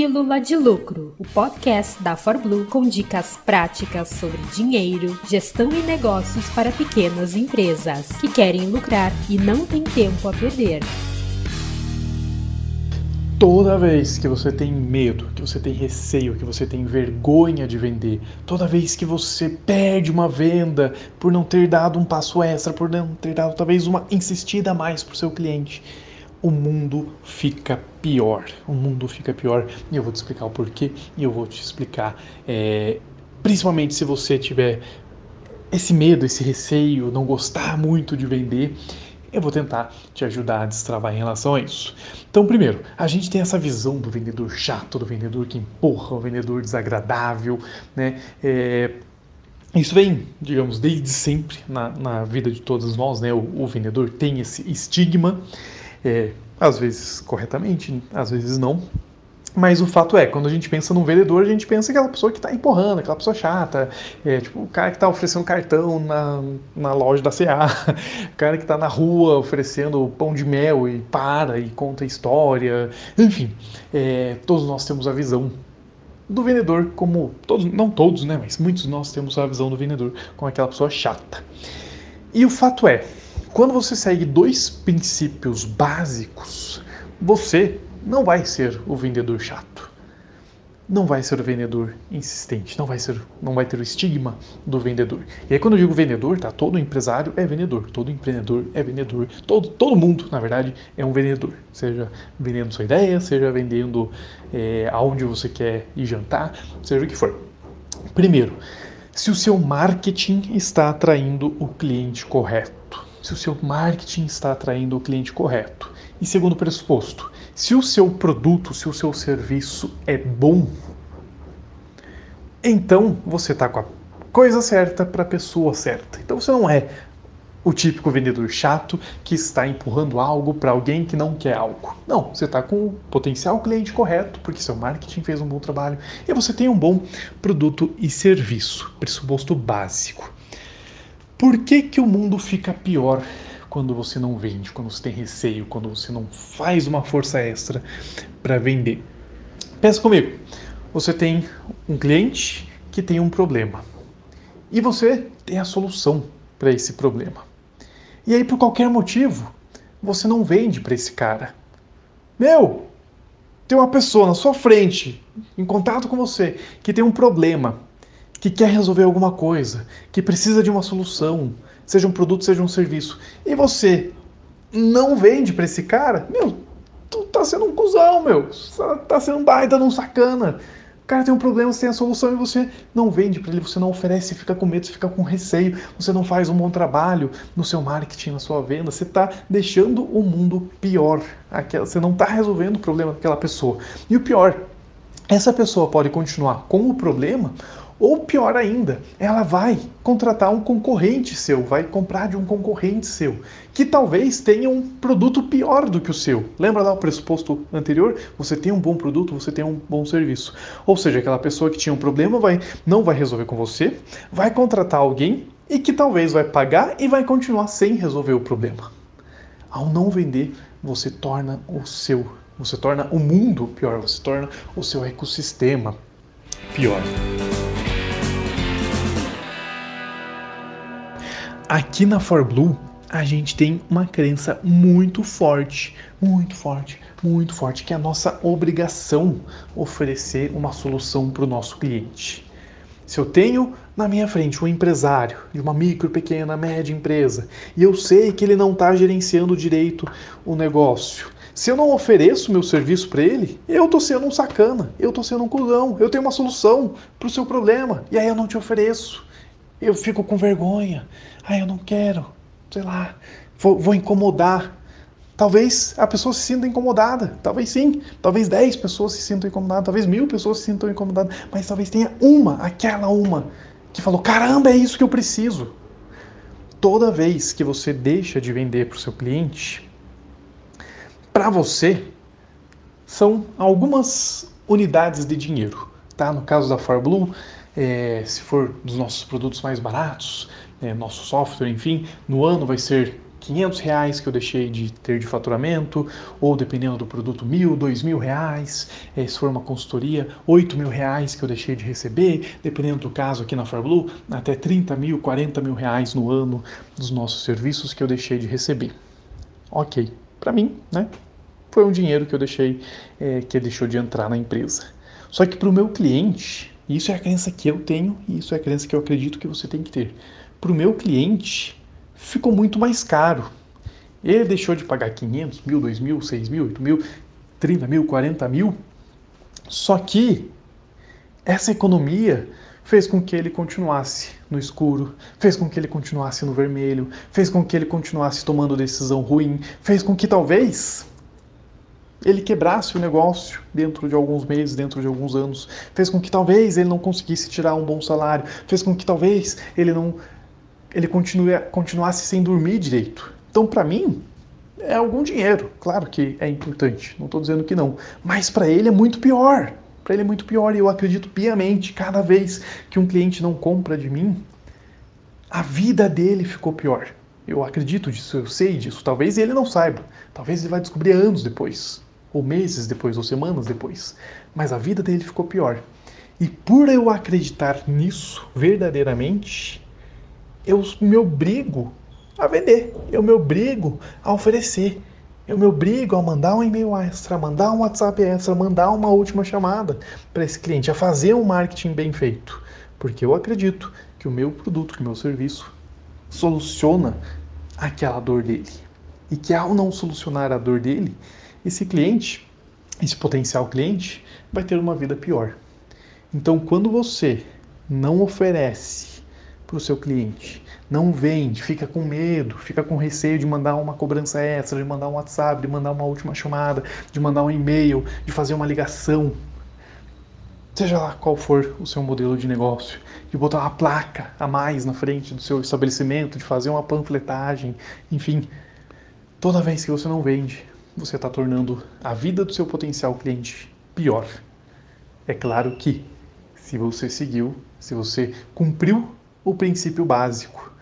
Pílula de Lucro, o podcast da ForBlue com dicas práticas sobre dinheiro, gestão e negócios para pequenas empresas que querem lucrar e não têm tempo a perder. Toda vez que você tem medo, que você tem receio, que você tem vergonha de vender, toda vez que você perde uma venda por não ter dado um passo extra, por não ter dado talvez uma insistida a mais para o seu cliente, o mundo fica pior. O mundo fica pior e eu vou te explicar o porquê e eu vou te explicar, é, principalmente se você tiver esse medo, esse receio, não gostar muito de vender eu vou tentar te ajudar a destravar em relação a isso. Então, primeiro, a gente tem essa visão do vendedor chato, do vendedor que empurra, o vendedor desagradável, né? É, isso vem, digamos, desde sempre na, na vida de todos nós, né? O, o vendedor tem esse estigma, é, às vezes corretamente, às vezes não, mas o fato é, quando a gente pensa num vendedor, a gente pensa aquela pessoa que está empurrando, aquela pessoa chata, é, tipo o cara que está oferecendo cartão na, na loja da CA, o cara que está na rua oferecendo pão de mel e para e conta história, enfim, é, todos nós temos a visão do vendedor como todos, não todos, né, mas muitos de nós temos a visão do vendedor como aquela pessoa chata. E o fato é, quando você segue dois princípios básicos, você não vai ser o vendedor chato. Não vai ser o vendedor insistente, não vai ser, não vai ter o estigma do vendedor. E aí quando eu digo vendedor, tá? Todo empresário é vendedor, todo empreendedor é vendedor, todo, todo mundo, na verdade, é um vendedor. Seja vendendo sua ideia, seja vendendo é, aonde você quer ir jantar, seja o que for. Primeiro, se o seu marketing está atraindo o cliente correto. Se o seu marketing está atraindo o cliente correto. E segundo pressuposto, se o seu produto, se o seu serviço é bom, então você está com a coisa certa para a pessoa certa. Então você não é o típico vendedor chato que está empurrando algo para alguém que não quer algo. Não, você está com o potencial cliente correto, porque seu marketing fez um bom trabalho e você tem um bom produto e serviço, pressuposto básico. Por que, que o mundo fica pior quando você não vende, quando você tem receio, quando você não faz uma força extra para vender. Pensa comigo. Você tem um cliente que tem um problema e você tem a solução para esse problema. E aí, por qualquer motivo, você não vende para esse cara. Meu, tem uma pessoa na sua frente, em contato com você, que tem um problema, que quer resolver alguma coisa, que precisa de uma solução, seja um produto, seja um serviço, e você não vende para esse cara, meu, tu tá sendo um cuzão, meu. Tá sendo um baita um sacana. O cara tem um problema, você tem a solução e você não vende para ele, você não oferece, fica com medo, fica com receio, você não faz um bom trabalho no seu marketing, na sua venda, você está deixando o mundo pior. Você não está resolvendo o problema daquela pessoa. E o pior, essa pessoa pode continuar com o problema ou pior ainda, ela vai contratar um concorrente seu, vai comprar de um concorrente seu, que talvez tenha um produto pior do que o seu. Lembra lá o pressuposto anterior? Você tem um bom produto, você tem um bom serviço. Ou seja, aquela pessoa que tinha um problema vai, não vai resolver com você, vai contratar alguém e que talvez vai pagar e vai continuar sem resolver o problema. Ao não vender, você torna o seu, você torna o mundo pior, você torna o seu ecossistema pior. Aqui na ForBlue, a gente tem uma crença muito forte, muito forte, muito forte, que é a nossa obrigação oferecer uma solução para o nosso cliente. Se eu tenho na minha frente um empresário de uma micro, pequena, média empresa e eu sei que ele não está gerenciando direito o negócio, se eu não ofereço meu serviço para ele, eu estou sendo um sacana, eu estou sendo um cuzão, eu tenho uma solução para o seu problema e aí eu não te ofereço eu fico com vergonha. Ah, eu não quero, sei lá, vou, vou incomodar. Talvez a pessoa se sinta incomodada, talvez sim, talvez 10 pessoas se sintam incomodadas, talvez mil pessoas se sintam incomodadas, mas talvez tenha uma, aquela uma, que falou: caramba, é isso que eu preciso. Toda vez que você deixa de vender para o seu cliente, para você, são algumas unidades de dinheiro. Tá? No caso da ForBlue, é, se for dos nossos produtos mais baratos, é, nosso software, enfim, no ano vai ser 500 reais que eu deixei de ter de faturamento, ou dependendo do produto, mil, dois mil reais, eh, se for uma consultoria, oito mil reais que eu deixei de receber, dependendo do caso aqui na Farblue, até 30 mil, 40 mil reais no ano dos nossos serviços que eu deixei de receber. Ok, para mim, né? Foi um dinheiro que eu deixei, é, que deixou de entrar na empresa. Só que para o meu cliente, isso é a crença que eu tenho e isso é a crença que eu acredito que você tem que ter. Para o meu cliente, ficou muito mais caro. Ele deixou de pagar 500 mil, 2 mil, 6 mil, 8 mil, 30 mil, 40 mil. Só que essa economia fez com que ele continuasse no escuro, fez com que ele continuasse no vermelho, fez com que ele continuasse tomando decisão ruim, fez com que talvez ele quebrasse o negócio dentro de alguns meses, dentro de alguns anos, fez com que talvez ele não conseguisse tirar um bom salário, fez com que talvez ele não ele continue, continuasse sem dormir direito. Então, para mim, é algum dinheiro. Claro que é importante, não estou dizendo que não. Mas para ele é muito pior. Para ele é muito pior. E eu acredito piamente, cada vez que um cliente não compra de mim, a vida dele ficou pior. Eu acredito disso, eu sei disso. Talvez ele não saiba. Talvez ele vai descobrir anos depois, ou meses depois, ou semanas depois. Mas a vida dele ficou pior. E por eu acreditar nisso verdadeiramente, eu me obrigo a vender, eu me obrigo a oferecer, eu me obrigo a mandar um e-mail extra, mandar um WhatsApp extra, mandar uma última chamada para esse cliente, a fazer um marketing bem feito, porque eu acredito que o meu produto, que o meu serviço soluciona aquela dor dele. E que ao não solucionar a dor dele, esse cliente, esse potencial cliente, vai ter uma vida pior. Então, quando você não oferece para o seu cliente. Não vende, fica com medo, fica com receio de mandar uma cobrança extra, de mandar um WhatsApp, de mandar uma última chamada, de mandar um e-mail, de fazer uma ligação. Seja lá qual for o seu modelo de negócio, de botar uma placa a mais na frente do seu estabelecimento, de fazer uma panfletagem, enfim. Toda vez que você não vende, você está tornando a vida do seu potencial cliente pior. É claro que, se você seguiu, se você cumpriu o princípio básico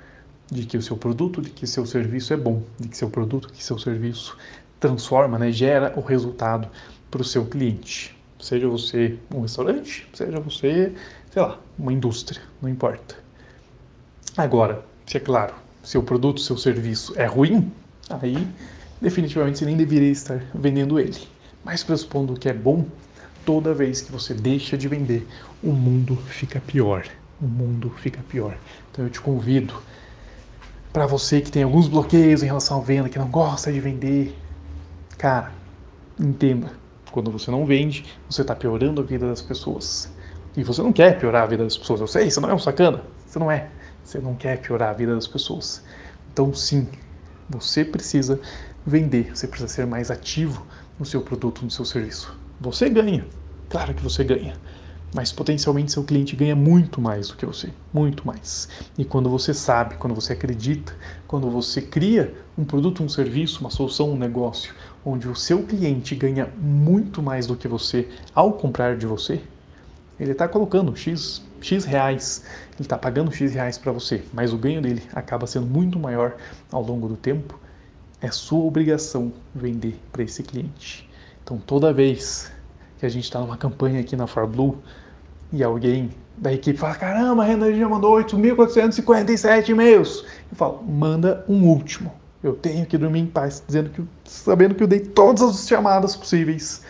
de que o seu produto, de que seu serviço é bom, de que seu produto, que seu serviço transforma, né, gera o resultado para o seu cliente. Seja você um restaurante, seja você, sei lá, uma indústria, não importa. Agora, se é claro, seu produto, seu serviço é ruim, aí definitivamente você nem deveria estar vendendo ele. Mas pressupondo que é bom, toda vez que você deixa de vender, o mundo fica pior o mundo fica pior. Então eu te convido para você que tem alguns bloqueios em relação à venda, que não gosta de vender, cara, entenda, quando você não vende, você está piorando a vida das pessoas. E você não quer piorar a vida das pessoas. Eu sei, você não é um sacana. Você não é. Você não quer piorar a vida das pessoas. Então, sim, você precisa vender. Você precisa ser mais ativo no seu produto, no seu serviço. Você ganha. Claro que você ganha mas potencialmente seu cliente ganha muito mais do que você, muito mais. E quando você sabe, quando você acredita, quando você cria um produto, um serviço, uma solução, um negócio, onde o seu cliente ganha muito mais do que você ao comprar de você, ele está colocando X, X reais, ele está pagando X reais para você, mas o ganho dele acaba sendo muito maior ao longo do tempo. É sua obrigação vender para esse cliente. Então, toda vez que a gente está numa campanha aqui na FarBlue e alguém da equipe fala: Caramba, a Renan já mandou 8.457 e-mails. Eu falo: Manda um último. Eu tenho que dormir em paz, dizendo que, sabendo que eu dei todas as chamadas possíveis.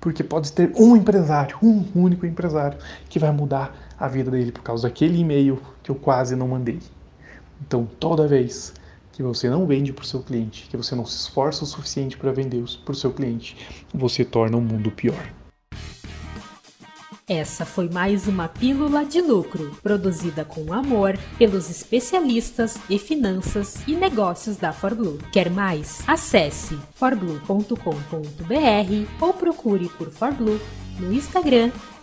Porque pode ter um empresário, um único empresário, que vai mudar a vida dele por causa daquele e-mail que eu quase não mandei. Então, toda vez que você não vende para o seu cliente, que você não se esforça o suficiente para vender para o seu cliente, você torna o mundo pior. Essa foi mais uma Pílula de Lucro, produzida com amor pelos especialistas em finanças e negócios da ForBlue. Quer mais? Acesse forblue.com.br ou procure por ForBlue no Instagram